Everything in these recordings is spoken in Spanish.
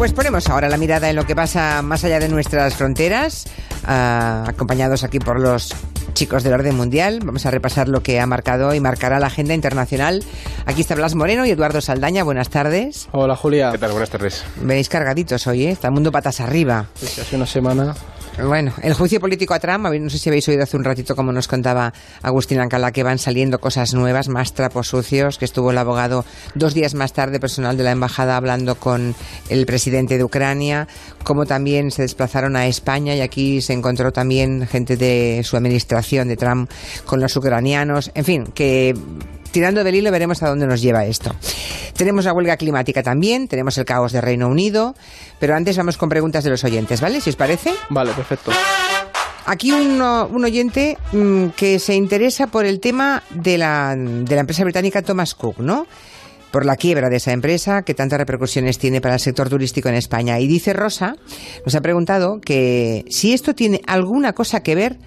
Pues ponemos ahora la mirada en lo que pasa más allá de nuestras fronteras, ah, acompañados aquí por los chicos del orden mundial. Vamos a repasar lo que ha marcado y marcará la agenda internacional. Aquí está Blas Moreno y Eduardo Saldaña. Buenas tardes. Hola Julia. ¿Qué tal? Buenas tardes. Venéis cargaditos hoy, ¿eh? Está el mundo patas arriba. Sí, hace una semana bueno, el juicio político a Trump, no sé si habéis oído hace un ratito como nos contaba Agustín Ancala que van saliendo cosas nuevas, más trapos sucios, que estuvo el abogado dos días más tarde, personal de la embajada, hablando con el presidente de Ucrania, como también se desplazaron a España y aquí se encontró también gente de su administración de Trump con los ucranianos, en fin, que tirando del hilo veremos a dónde nos lleva esto. Tenemos la huelga climática también, tenemos el caos de Reino Unido, pero antes vamos con preguntas de los oyentes, ¿vale? Si os parece. Vale, perfecto. Aquí un, un oyente mm, que se interesa por el tema de la, de la empresa británica Thomas Cook, ¿no? por la quiebra de esa empresa que tantas repercusiones tiene para el sector turístico en España. Y dice Rosa, nos ha preguntado que si esto tiene alguna cosa que ver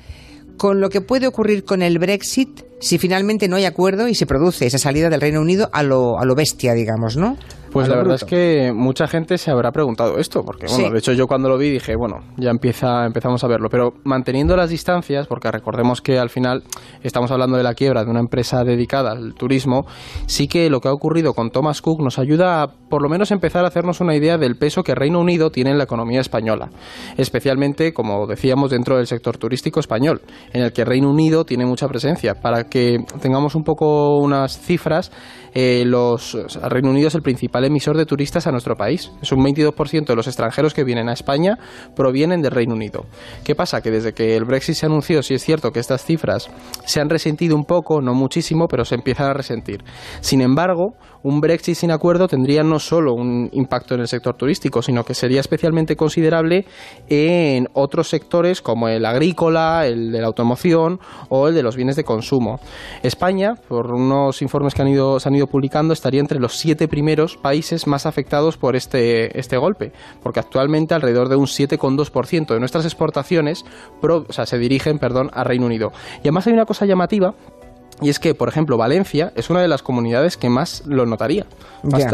con lo que puede ocurrir con el Brexit si finalmente no hay acuerdo y se produce esa salida del Reino Unido a lo, a lo bestia, digamos, ¿no? Pues la verdad es que mucha gente se habrá preguntado esto, porque bueno, de hecho yo cuando lo vi dije, bueno, ya empieza, empezamos a verlo, pero manteniendo las distancias, porque recordemos que al final estamos hablando de la quiebra de una empresa dedicada al turismo, sí que lo que ha ocurrido con Thomas Cook nos ayuda a por lo menos empezar a hacernos una idea del peso que Reino Unido tiene en la economía española, especialmente, como decíamos, dentro del sector turístico español, en el que Reino Unido tiene mucha presencia. Para que tengamos un poco unas cifras, eh, los, Reino Unido es el principal emisor de turistas a nuestro país. Es un 22% de los extranjeros que vienen a España provienen del Reino Unido. ¿Qué pasa? Que desde que el Brexit se anunció, sí es cierto que estas cifras se han resentido un poco, no muchísimo, pero se empiezan a resentir. Sin embargo, un Brexit sin acuerdo tendría no solo un impacto en el sector turístico, sino que sería especialmente considerable en otros sectores como el agrícola, el de la automoción o el de los bienes de consumo. España, por unos informes que han ido, se han ido publicando, estaría entre los siete primeros países más afectados por este, este golpe, porque actualmente alrededor de un 7,2% de nuestras exportaciones se dirigen perdón, a Reino Unido. Y además hay una cosa llamativa y es que, por ejemplo, Valencia es una de las comunidades que más lo notaría.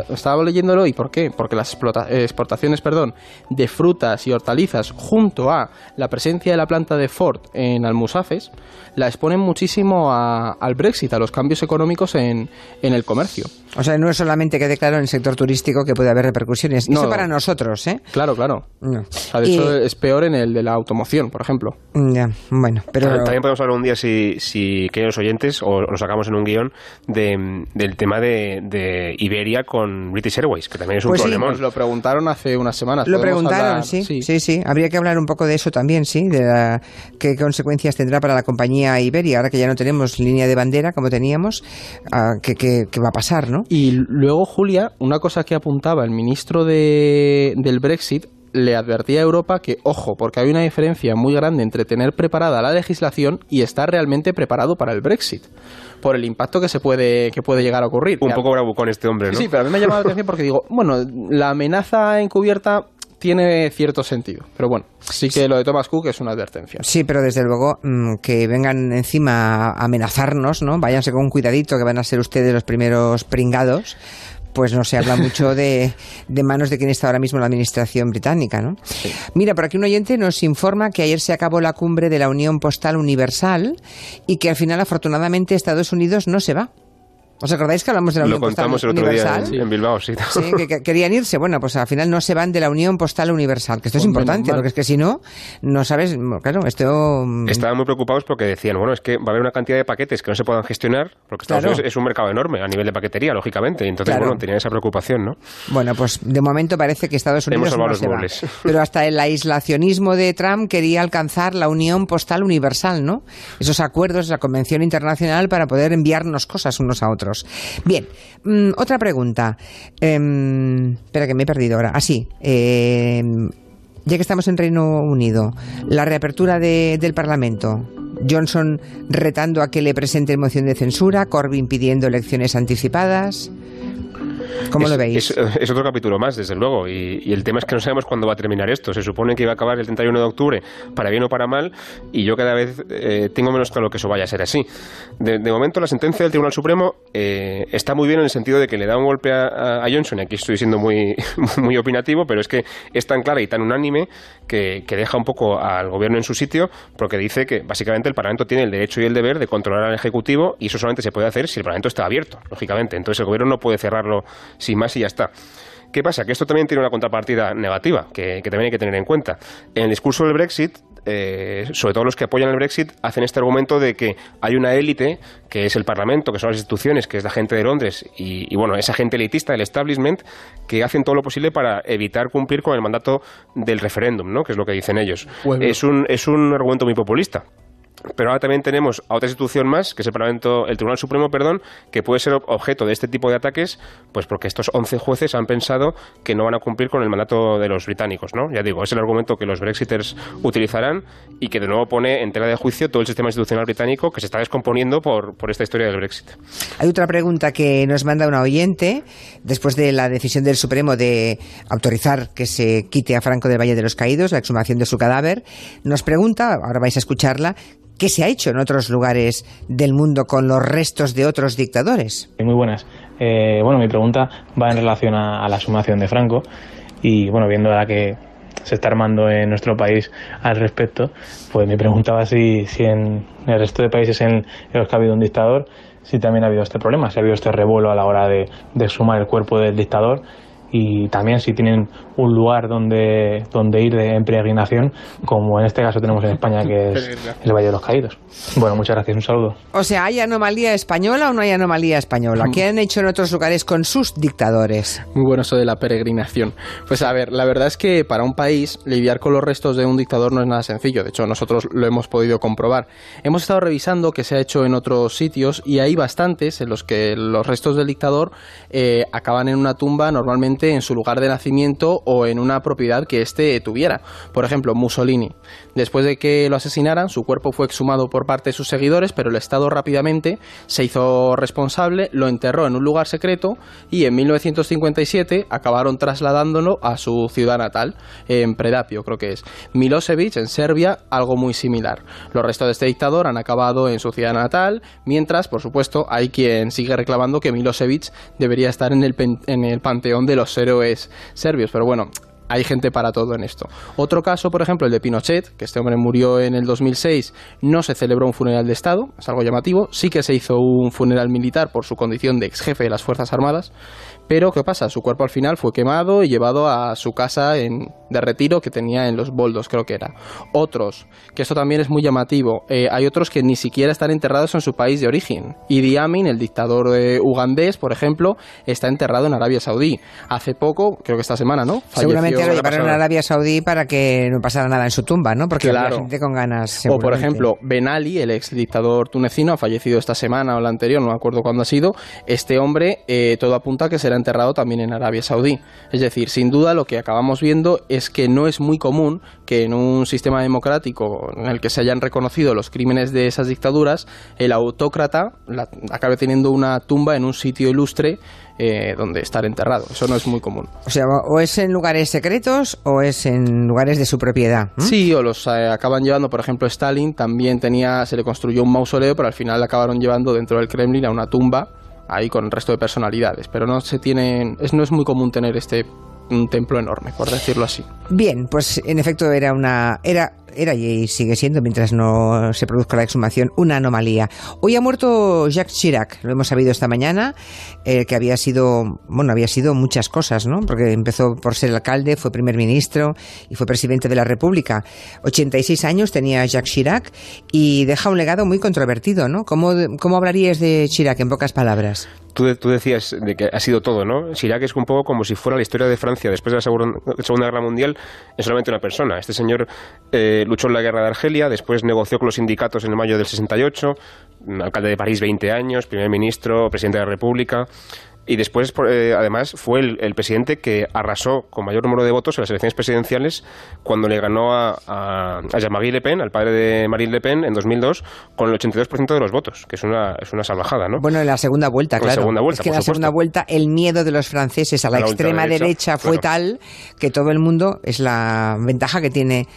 estaba leyéndolo y ¿por qué? Porque las exportaciones perdón, de frutas y hortalizas junto a la presencia de la planta de Ford en Almusafes la exponen muchísimo al Brexit, a los cambios económicos en, en, el comercio. O sea, no es solamente que claro en el sector turístico que puede haber repercusiones. No, Eso para nosotros, ¿eh? Claro, claro. de hecho, es peor en el de la automoción, por ejemplo. Ya, bueno, pero... También podemos hablar un día, si, si los oyentes, o lo sacamos en un guion, de, del tema de, Iberia con British Airways, que también es un pues problema. lo preguntaron hace unas semanas. Lo preguntaron, sí, sí, sí, Habría que hablar un poco de eso también, sí, de qué consecuencias tendrá para la compañía Iberia, ahora que ya no tenemos línea de bandera como teníamos, ah, ¿qué, va a pasar, no? Y luego, Julia, una cosa que apuntaba el ministro de, del Brexit le advertía a Europa que, ojo, porque hay una diferencia muy grande entre tener preparada la legislación y estar realmente preparado para el Brexit por el impacto que se puede que puede llegar a ocurrir. Un poco bravucón este hombre, ¿no? Sí, pero a mí me ha llamado la atención porque digo, bueno, la amenaza encubierta tiene cierto sentido. Pero bueno, sí que lo de Thomas Cook es una advertencia. Sí, pero desde luego mm, que vengan encima a amenazarnos, ¿no? Váyanse con cuidadito que van a ser ustedes los primeros pringados pues no se habla mucho de, manos de quien está ahora mismo la administración británica, ¿no? Mira, por aquí un oyente nos informa que ayer se acabó la cumbre de la Unión Postal Universal y que al final, afortunadamente, Estados Unidos no se va. ¿Os acordáis que hablamos de la Unión Postal Universal? Día en, Bilbao, sí. Sí, que, querían irse. Bueno, pues al final no se van de la Unión Postal Universal, que esto es pues importante, porque es que si no, no sabes, claro, esto... Mm, Estaban muy preocupados porque decían, bueno, es que va a haber una cantidad de paquetes que no se puedan gestionar, porque Estados Unidos es un mercado enorme a nivel de paquetería, lógicamente, y entonces, bueno, tenían esa preocupación, ¿no? Bueno, pues de momento parece que Estados Unidos no se va. Pero hasta el aislacionismo de Trump quería alcanzar la Unión Postal Universal, ¿no? Esos acuerdos, la Convención Internacional para poder enviarnos cosas unos a otros. Bien, mm, otra pregunta. Em, espera que me he perdido ahora. Así, ah, em, ya que estamos en Reino Unido, la reapertura del Parlamento. Johnson retando a que le presente moción de censura, Corbyn pidiendo elecciones anticipadas. ¿Cómo lo veis? Es, otro capítulo más, desde luego, y, el tema es que no sabemos cuándo va a terminar esto. Se supone que iba a acabar el 31 de octubre, para bien o para mal, y yo cada vez eh, tengo menos claro que eso vaya a ser así. De, momento, la sentencia del Tribunal Supremo eh, está muy bien en el sentido de que le da un golpe a, Johnson, y aquí estoy siendo muy, muy opinativo, pero es que es tan clara y tan unánime que, que deja un poco al gobierno en su sitio, porque dice que básicamente el Parlamento tiene el derecho y el deber de controlar al Ejecutivo, y eso solamente se puede hacer si el Parlamento está abierto, lógicamente. Entonces el gobierno no puede cerrarlo sin más y ya está. ¿Qué pasa? Que esto también tiene una contrapartida negativa, que, también hay que tener en cuenta. En el discurso del Brexit, eh, sobre todo los que apoyan el Brexit, hacen este argumento de que hay una élite, que es el Parlamento, que son las instituciones, que es la gente de Londres, y, bueno, esa gente elitista, el establishment, que hacen todo lo posible para evitar cumplir con el mandato del referéndum, ¿no? que es lo que dicen ellos. Es, un, es un argumento muy populista. Pero ahora también tenemos a otra institución más, que es el Parlamento, el Tribunal Supremo, perdón, que puede ser objeto de este tipo de ataques, pues porque estos 11 jueces han pensado que no van a cumplir con el mandato de los británicos, ¿no? Ya digo, es el argumento que los Brexiters utilizarán y que de nuevo pone en tela de juicio todo el sistema institucional británico que se está descomponiendo por, por esta historia del Brexit. Hay otra pregunta que nos manda una oyente después de la decisión del Supremo de autorizar que se quite a Franco del Valle de los Caídos, la exhumación de su cadáver. Nos pregunta, ahora vais a escucharla, ¿Qué se ha hecho en otros lugares del mundo con los restos de otros dictadores? Muy buenas. Eh, bueno, mi pregunta va en relación a, la sumación de Franco y, bueno, viendo la que se está armando en nuestro país al respecto, pues me preguntaba si, si en el resto de países en los que ha habido un dictador, si también ha habido este problema, si ha habido este revuelo a la hora de sumar el cuerpo del dictador y también si tienen un lugar donde, donde ir de, en peregrinación, como en este caso tenemos en España, que es el Valle de los Caídos. Bueno, muchas gracias, un saludo. O sea, ¿hay anomalía española o no hay anomalía española? ¿Qué han hecho en otros lugares con sus dictadores? Muy bueno eso de la peregrinación. Pues a ver, la verdad es que para un país lidiar con los restos de un dictador no es nada sencillo, de hecho nosotros lo hemos podido comprobar. Hemos estado revisando qué se ha hecho en otros sitios y hay bastantes en los que los restos del dictador eh, acaban en una tumba normalmente en su lugar de nacimiento o en una propiedad que éste tuviera. Por ejemplo, Mussolini. Después de que lo asesinaran, su cuerpo fue exhumado por parte de sus seguidores, pero el Estado rápidamente se hizo responsable, lo enterró en un lugar secreto y en 1957 acabaron trasladándolo a su ciudad natal, en Predapio creo que es. Milosevic, en Serbia, algo muy similar. Los restos de este dictador han acabado en su ciudad natal, mientras, por supuesto, hay quien sigue reclamando que Milosevic debería estar en el, en el panteón de los héroes serbios, pero bueno, hay gente para todo en esto. Otro caso, por ejemplo, el de Pinochet, que este hombre murió en el 2006, no se celebró un funeral de Estado, es algo llamativo, sí que se hizo un funeral militar por su condición de ex jefe de las Fuerzas Armadas, pero, ¿qué pasa? Su cuerpo al final fue quemado y llevado a su casa en, de retiro que tenía en los Boldos, creo que era. Otros, que esto también es muy llamativo, eh, hay otros que ni siquiera están enterrados en su país de origen. Idi Amin, el dictador eh, ugandés, por ejemplo, está enterrado en Arabia Saudí. Hace poco, creo que esta semana, ¿no? Seguramente lo llevaron a Arabia Saudí para que no pasara nada en su tumba, ¿no? Porque la gente con ganas. O, por ejemplo, Ben Ali, el ex dictador tunecino, ha fallecido esta semana o la anterior, no me acuerdo cuándo ha sido. Este hombre, eh, todo apunta a que será enterrado también en Arabia Saudí. Es decir, sin duda lo que acabamos viendo es que no es muy común que en un sistema democrático en el que se hayan reconocido los crímenes de esas dictaduras, el autócrata acabe teniendo una tumba en un sitio ilustre eh, donde estar enterrado. Eso no es muy común. O sea, o es en lugares secretos o es en lugares de su propiedad. Sí, o los eh, acaban llevando, por ejemplo, Stalin también tenía, se le construyó un mausoleo, pero al final acabaron llevando dentro del Kremlin a una tumba ahí con el resto de personalidades, pero no se tienen, es, no es muy común tener este un templo enorme, por decirlo así. Bien, pues en efecto era una era era y sigue siendo, mientras no se produzca la exhumación, una anomalía. Hoy ha muerto Jacques Chirac, lo hemos sabido esta mañana, eh, que había sido, bueno, había sido muchas cosas, ¿no? Porque empezó por ser alcalde, fue primer ministro y fue presidente de la República. 86 años tenía Jacques Chirac y deja un legado muy controvertido, ¿no? ¿Cómo, cómo hablarías de Chirac en pocas palabras? Tú, tú, decías de que ha sido todo, ¿no? Chirac es un poco como si fuera la historia de Francia después de la Segunda Guerra Mundial, es solamente una persona. Este señor eh, luchó en la guerra de Argelia, después negoció con los sindicatos en el mayo del 68, alcalde de París 20 años, primer ministro, presidente de la República. y después, eh, además, fue el, presidente que arrasó con mayor número de votos en las elecciones presidenciales cuando le ganó a, a, Jean-Marie Le Pen, al padre de Marine Le Pen, en 2002, con el 82% de los votos, que es una, es una salvajada, ¿no? Bueno, en la segunda vuelta, claro. Segunda vuelta, es que en la segunda vuelta el miedo de los franceses a la, extrema derecha, fue tal que todo el mundo, es la ventaja que tiene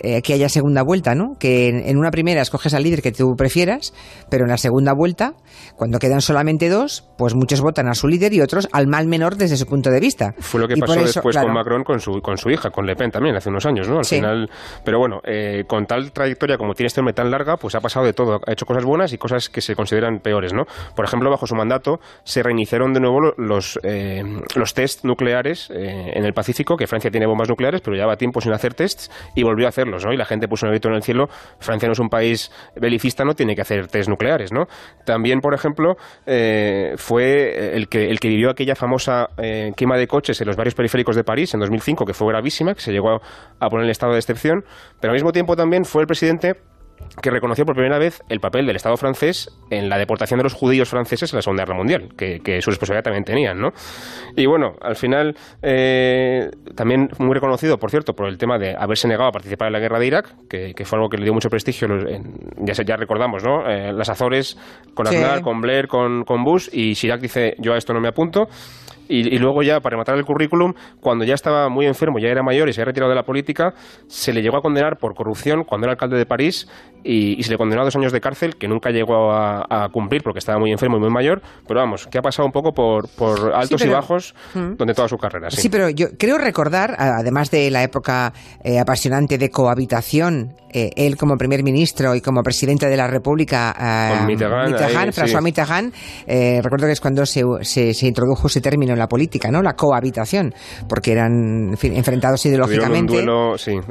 eh, que haya segunda vuelta, ¿no? Que en, una primera escoges al líder que tú prefieras, pero en la segunda vuelta, cuando quedan solamente dos, pues muchos votan a su líder y otros al mal menor desde su punto de vista. Fue lo que pasó después con Macron con su, con su hija, con Le Pen también, hace unos años, ¿no? Al final, pero bueno, eh, con tal trayectoria como tiene este hombre tan larga, pues ha pasado de todo. Ha hecho cosas buenas y cosas que se consideran peores, ¿no? Por ejemplo, bajo su mandato se reiniciaron de nuevo los, eh, los test nucleares en el Pacífico, que Francia tiene bombas nucleares, pero llevaba tiempo sin hacer tests y volvió a hacerlos. Y la gente puso un grito en el cielo, Francia no es un país belicista, no tiene que hacer test nucleares, ¿no? También, por ejemplo, eh, fue el que, el que vivió aquella famosa eh, quema de coches en los barrios periféricos de París en 2005, que fue gravísima, que se llegó a poner en estado de excepción, pero al mismo tiempo también fue el presidente que reconoció por primera vez el papel del Estado francés en la deportación de los judíos franceses en la Segunda Guerra Mundial, que, su responsabilidad también tenían, ¿no? Y bueno, al final, eh, también muy reconocido, por cierto, por el tema de haberse negado a participar en la guerra de Irak, que, fue algo que le dio mucho prestigio, ya, ya recordamos, ¿no? Eh, las Azores, con Aznar, con Blair, con, con Bush, y Chirac dice, yo a esto no me apunto. Y, luego ya, para rematar el currículum, cuando ya estaba muy enfermo, ya era mayor y se había retirado de la política, se le llegó a condenar por corrupción cuando era alcalde de París y, se le condenó a dos años de cárcel que nunca llegó a, cumplir porque estaba muy enfermo y muy mayor. Pero vamos, que ha pasado un poco por, por altos y bajos mm. donde toda su carrera. Sí. pero yo creo recordar, además de la época eh, apasionante de cohabitación, eh, él como primer ministro y como presidente de la República, eh, Mitterrand, François Mitterrand, recuerdo que es cuando se, se, se introdujo ese término en la política, ¿no? La cohabitación, porque eran enfrentados ideológicamente.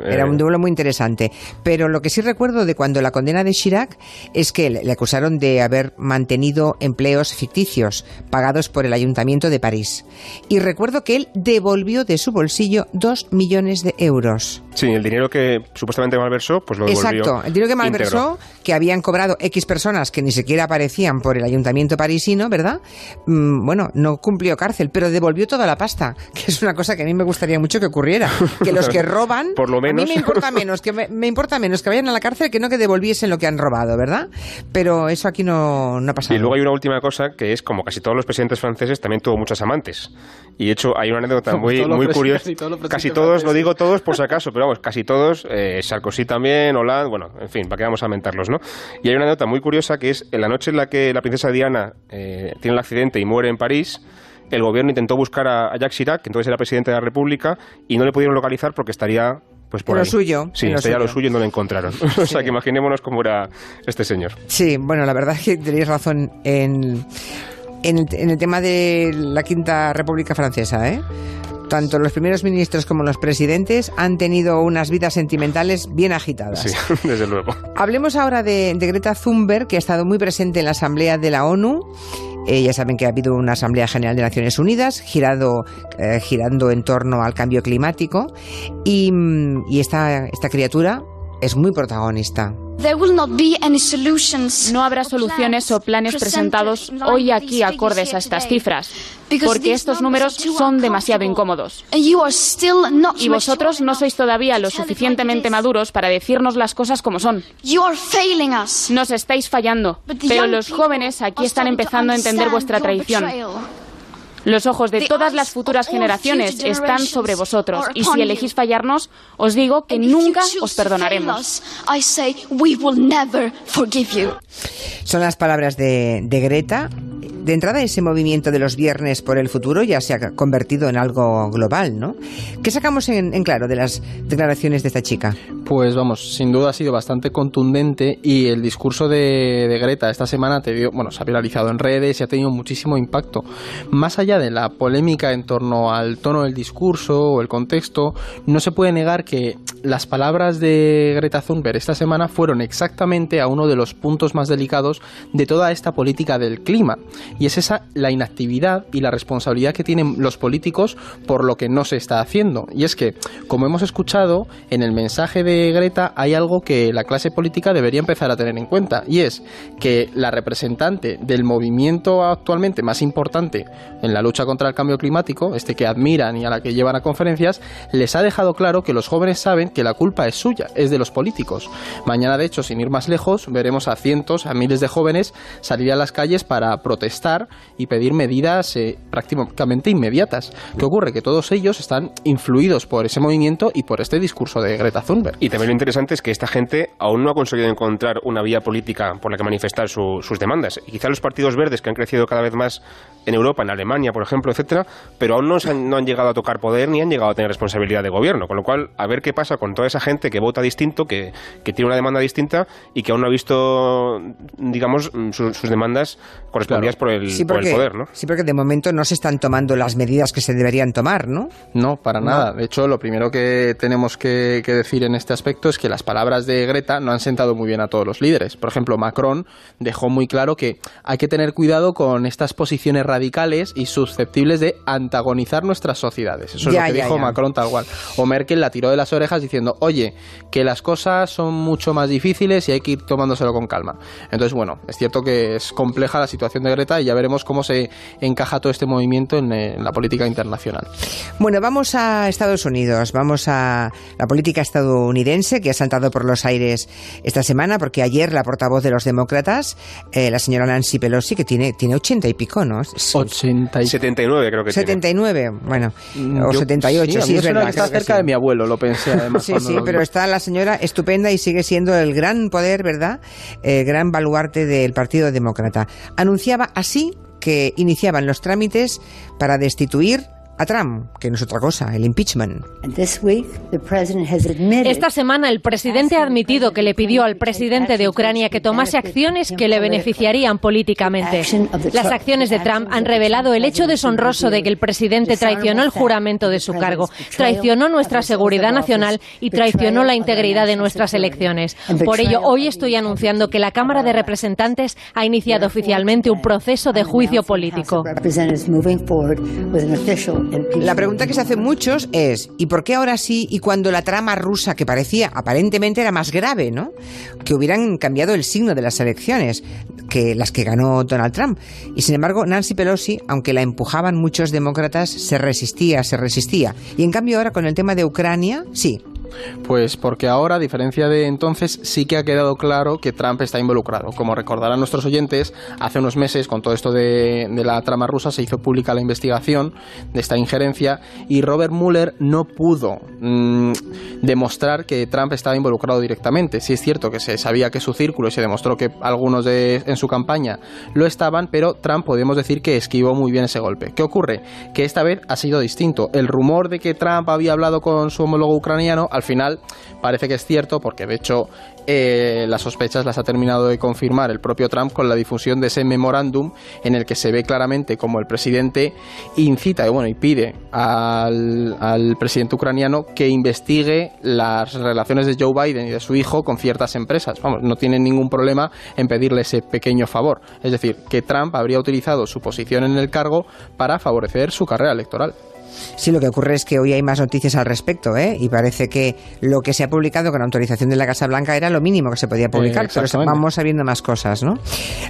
Era un duelo muy interesante. Pero lo que sí recuerdo de cuando la condena de Chirac es que le acusaron de haber mantenido empleos ficticios pagados por el Ayuntamiento de París. Y recuerdo que él devolvió de su bolsillo dos millones de euros. Sí, el dinero que supuestamente malversó, pues lo devolvió. Exacto, el dinero que malversó, que habían cobrado X personas que ni siquiera aparecían por el Ayuntamiento parisino, ¿verdad? Mm, bueno, no cumplió cárcel, pero devolvió toda la pasta, que es una cosa que a mí me gustaría mucho que ocurriera. Que los que roban, Por lo menos. a mí me importa menos que me, importa menos que vayan a la cárcel que no que devolviesen lo que han robado, ¿verdad? Pero eso aquí no, no ha pasado. Y luego hay una última cosa que es como casi todos los presidentes franceses también tuvo muchas amantes. Y de hecho hay una anécdota muy, muy curiosa. Casi todos, lo digo todos por si acaso, pero vamos, casi todos, eh, Sarkozy también, Hollande, bueno, en fin, para que vamos a mentarlos, ¿no? Y hay una anécdota muy curiosa que es en la noche en la que la princesa Diana eh, tiene el accidente y muere en París, el gobierno intentó buscar a, Jacques Chirac, que entonces era presidente de la República, y no le pudieron localizar porque estaría pues por lo suyo. Sí, estaría lo suyo y no lo encontraron. o sea, que imaginémonos cómo era este señor. Sí, bueno, la verdad es que tenéis razón en, en, el, en el tema de la Quinta República Francesa, ¿eh? Tanto los primeros ministros como los presidentes han tenido unas vidas sentimentales bien agitadas. Sí, desde luego. Hablemos ahora de, de Greta Thunberg, que ha estado muy presente en la Asamblea de la ONU eh, ya saben que ha habido una Asamblea General de Naciones Unidas girado, eh, girando en torno al cambio climático y, mm, y esta, esta criatura es muy protagonista. No habrá soluciones o planes presentados hoy aquí acordes a estas cifras, porque estos números son demasiado incómodos. Y vosotros no sois todavía lo suficientemente maduros para decirnos las cosas como son. Nos estáis fallando, pero los jóvenes aquí están empezando a entender vuestra traición. Los ojos de todas las futuras generaciones están sobre vosotros y si elegís fallarnos, os digo que nunca os perdonaremos. Son las palabras de, de Greta de entrada ese movimiento de los viernes por el futuro ya se ha convertido en algo global, ¿no? ¿Qué sacamos en, claro de las declaraciones de esta chica? Pues vamos, sin duda ha sido bastante contundente y el discurso de, Greta esta semana te dio, bueno, se ha viralizado en redes y ha tenido muchísimo impacto. Más allá de la polémica en torno al tono del discurso o el contexto, no se puede negar que las palabras de Greta Thunberg esta semana fueron exactamente a uno de los puntos más delicados de toda esta política del clima. Y es esa la inactividad y la responsabilidad que tienen los políticos por lo que no se está haciendo. Y es que, como hemos escuchado, en el mensaje de Greta hay algo que la clase política debería empezar a tener en cuenta. Y es que la representante del movimiento actualmente más importante en la lucha contra el cambio climático, este que admiran y a la que llevan a conferencias, les ha dejado claro que los jóvenes saben que la culpa es suya, es de los políticos. Mañana, de hecho, sin ir más lejos, veremos a cientos, a miles de jóvenes salir a las calles para protestar y pedir medidas eh, prácticamente inmediatas. ¿Qué ocurre? Que todos ellos están influidos por ese movimiento y por este discurso de Greta Thunberg. Y también lo interesante es que esta gente aún no ha conseguido encontrar una vía política por la que manifestar sus demandas. Y quizá los partidos verdes que han crecido cada vez más en Europa, en Alemania, por ejemplo, etcétera, pero aún no, han, no han llegado a tocar poder ni han llegado a tener responsabilidad de gobierno. Con lo cual, a ver qué pasa con toda esa gente que vota distinto, que, que tiene una demanda distinta y que aún no ha visto, digamos, sus, demandas correspondidas por, el, por el poder, ¿no? Sí, porque de momento no se están tomando las medidas que se deberían tomar, ¿no? No, para nada. De hecho, lo primero que tenemos que, que decir en este aspecto es que las palabras de Greta no han sentado muy bien a todos los líderes. Por ejemplo, Macron dejó muy claro que hay que tener cuidado con estas posiciones radicales y susceptibles de antagonizar nuestras sociedades. Eso es lo que dijo Macron tal cual. O Merkel la tiró de las orejas diciendo, oye, que las cosas son mucho más difíciles y hay que ir tomándoselo con calma. Entonces, bueno, es cierto que es compleja la situación de Greta y ya veremos cómo se encaja todo este movimiento en, en la política internacional. Bueno, vamos a Estados Unidos, vamos a la política estadounidense que ha saltado por los aires esta semana porque ayer la portavoz de los demócratas, eh, la señora Nancy Pelosi, que tiene, tiene 80 y pico, ¿no? 80 y... 79 creo que 79, bueno, mm, o 78, sí, es verdad. está cerca de mi abuelo, lo pensé además. Sí, sí, pero está la señora estupenda y sigue siendo el gran poder, ¿verdad? El gran baluarte del Partido Demócrata. Anunciaba así que iniciaban los trámites para destituir a Trump, que no es otra cosa, el impeachment. Esta semana el presidente ha admitido que le pidió al presidente de Ucrania que tomase acciones que le beneficiarían políticamente. Las acciones de Trump han revelado el hecho deshonroso de que el presidente traicionó el juramento de su cargo, traicionó nuestra seguridad nacional y traicionó la integridad de nuestras elecciones. Por ello, hoy estoy anunciando que la Cámara de Representantes ha iniciado oficialmente un proceso de juicio político. La pregunta que se hacen muchos es, ¿y por qué ahora sí y cuando la trama rusa, que parecía aparentemente era más grave, ¿no? Que hubieran cambiado el signo de las elecciones, que las que ganó Donald Trump. Y sin embargo, Nancy Pelosi, aunque la empujaban muchos demócratas, se resistía, se resistía. Y en cambio ahora con el tema de Ucrania, sí, pues porque ahora, a diferencia de entonces, sí que ha quedado claro que Trump está involucrado. Como recordarán nuestros oyentes, hace unos meses, con todo esto de, la trama rusa, se hizo pública la investigación de esta injerencia y Robert Mueller no pudo mm, demostrar que Trump estaba involucrado directamente. Sí es cierto que se sabía que su círculo y se demostró que algunos de, en su campaña lo estaban, pero Trump podemos decir que esquivó muy bien ese golpe. ¿Qué ocurre? Que esta vez ha sido distinto. El rumor de que Trump había hablado con su homólogo ucraniano, al final parece que es cierto, porque de hecho eh, las sospechas las ha terminado de confirmar el propio Trump con la difusión de ese memorándum en el que se ve claramente como el presidente incita y, bueno, y pide al, al presidente ucraniano que investigue las relaciones de Joe Biden y de su hijo con ciertas empresas. Vamos, no tienen ningún problema en pedirle ese pequeño favor. Es decir, que Trump habría utilizado su posición en el cargo para favorecer su carrera electoral. Sí, lo que ocurre es que hoy hay más noticias al respecto, ¿eh? Y parece que lo que se ha publicado con autorización de la Casa Blanca era lo mínimo que se podía publicar, pero vamos sabiendo más cosas, ¿no?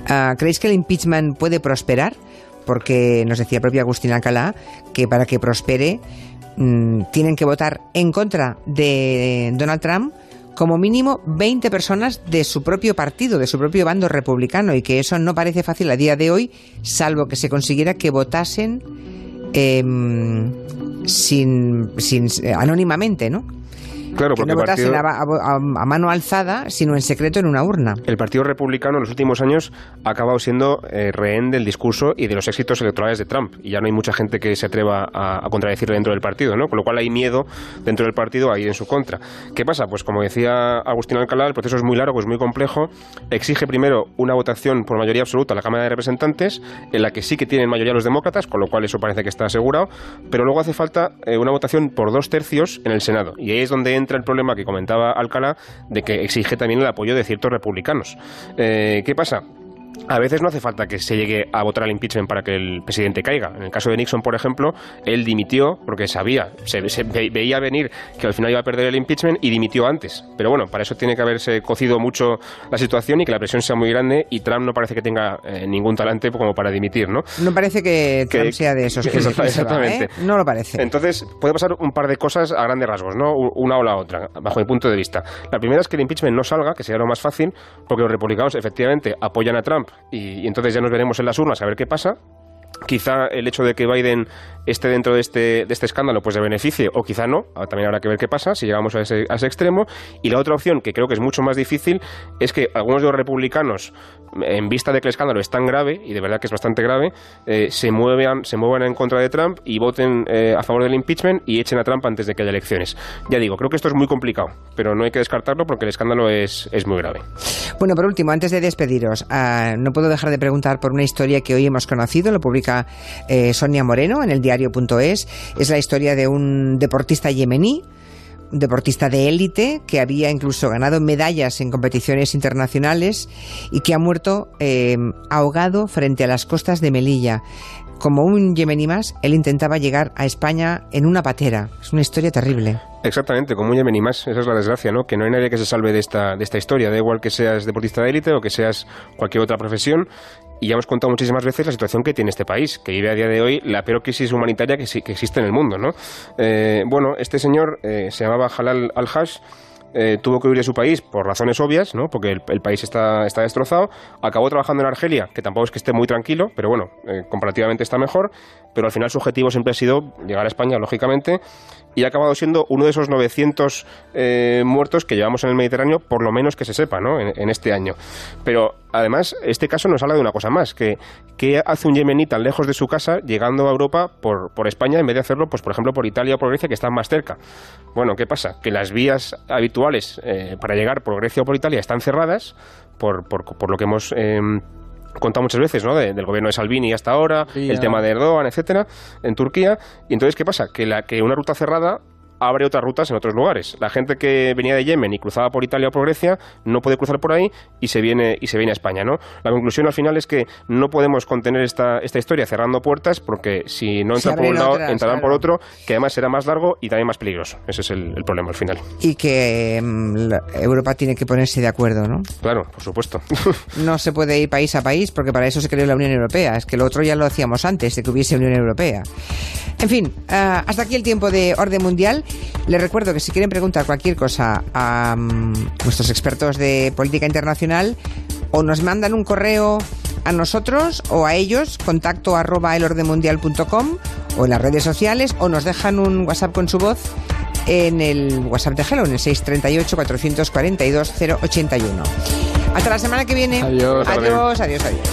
Ah, ¿Creéis que el impeachment puede prosperar? Porque nos decía propia Agustín Alcalá que para que prospere mm, tienen que votar en contra de Donald Trump como mínimo 20 personas de su propio partido, de su propio bando republicano, y que eso no parece fácil a día de hoy, salvo que se consiguiera que votasen Em, sin, sin, anónimamente, ¿no? Claro, que no votasen a, mano alzada, sino en secreto en una urna. El Partido Republicano en los últimos años ha acabado siendo eh, rehén del discurso y de los éxitos electorales de Trump. Y ya no hay mucha gente que se atreva a, contradecirle dentro del partido, ¿no? Con lo cual hay miedo dentro del partido a ir en su contra. ¿Qué pasa? Pues como decía Agustín Alcalá, el proceso es muy largo, es muy complejo. Exige primero una votación por mayoría absoluta a la Cámara de Representantes, en la que sí que tienen mayoría los demócratas, con lo cual eso parece que está asegurado. Pero luego hace falta eh, una votación por dos tercios en el Senado. Y ahí es donde entra el problema que comentaba Alcalá de que exige también el apoyo de ciertos republicanos. Eh, ¿Qué pasa? A veces no hace falta que se llegue a votar al impeachment para que el presidente caiga. En el caso de Nixon, por ejemplo, él dimitió porque sabía, se, veía venir que al final iba a perder el impeachment y dimitió antes. Pero bueno, para eso tiene que haberse cocido mucho la situación y que la presión sea muy grande y Trump no parece que tenga eh, ningún talante como para dimitir, ¿no? No parece que Trump sea de esos que Exactamente. ¿eh? No lo parece. Entonces, puede pasar un par de cosas a grandes rasgos, ¿no? Una o la otra, bajo mi punto de vista. La primera es que el impeachment no salga, que sería lo más fácil, porque los republicanos efectivamente apoyan a Trump y, entonces ya nos veremos en las urnas a ver qué pasa. Quizá el hecho de que Biden esté dentro de este, de este escándalo pues le beneficie o quizá no, ah, también habrá que ver qué pasa si llegamos a ese, a ese extremo. Y la otra opción, que creo que es mucho más difícil, es que algunos de los republicanos, en vista de que el escándalo es tan grave, y de verdad que es bastante grave, eh, se, muevan, se muevan en contra de Trump y voten eh, a favor del impeachment y echen a Trump antes de que haya elecciones. Ya digo, creo que esto es muy complicado, pero no hay que descartarlo porque el escándalo es, es muy grave. Bueno, por último, antes de despediros, ah, no puedo dejar de preguntar por una historia que hoy hemos conocido, lo eh, Sonia Moreno en el diario.es. Es la historia de un deportista yemení deportista de élite que había incluso ganado medallas en competiciones internacionales y que ha muerto eh, ahogado frente a las costas de Melilla. Como un yemení más, él intentaba llegar a España en una patera. Es una historia terrible. Exactamente, como un yemení más. Esa es la desgracia, ¿no? Que no hay nadie que se salve de esta, de esta historia. Da igual que seas deportista de élite o que seas cualquier otra profesión y ya hemos contado muchísimas veces la situación que tiene este país, que vive a día de hoy la peor crisis humanitaria que, que existe en el mundo. ¿no? Eh, bueno, este señor eh, se llamaba Halal al-Hash. Eh, tuvo que huir de su país por razones obvias, ¿no? porque el, país está, está, destrozado. Acabó trabajando en Argelia, que tampoco es que esté muy tranquilo, pero bueno, comparativamente está mejor. Pero al final su objetivo siempre ha sido llegar a España, lógicamente y ha acabado siendo uno de esos 900 eh, muertos que llevamos en el Mediterráneo, por lo menos que se sepa, ¿no? En, este año. Pero además, este caso nos habla de una cosa más, que ¿qué hace un yemení tan lejos de su casa llegando a Europa por, por España en vez de hacerlo, pues por ejemplo, por Italia o por Grecia, que están más cerca? Bueno, ¿qué pasa? Que las vías habituales eh, para llegar por Grecia o por Italia están cerradas por, por, por lo que hemos... Em, contado muchas veces, ¿no? del gobierno de Salvini hasta ahora, el tema de Erdogan, etcétera, en Turquía. Y entonces, ¿qué pasa? Que, la, que una ruta cerrada abre otras rutas en otros lugares. La gente que venía de Yemen y cruzaba por Italia o por Grecia no puede cruzar por ahí y se viene y se viene a España, ¿no? La conclusión al final es que no podemos contener esta, esta historia cerrando puertas porque si no entran por un lado, entrarán por otro, que además será más largo y también más peligroso. Ese es el, problema al final. Y que mm, Europa tiene que ponerse de acuerdo, ¿no? Claro, por supuesto. no se puede ir país a país porque para eso se creó la Unión Europea. Es que lo otro ya lo hacíamos antes de que hubiese Unión Europea. En fin, ah, hasta aquí el tiempo de orden mundial. Les recuerdo que si quieren preguntar cualquier cosa a mm, nuestros expertos de política internacional, o nos mandan un correo a nosotros o a ellos, contacto arroba elordemundial.com o en las redes sociales, o nos dejan un WhatsApp con su voz en el WhatsApp de Hello, en el 638-442-081. Hasta la semana que viene. Adiós, adiós, adiós. adiós.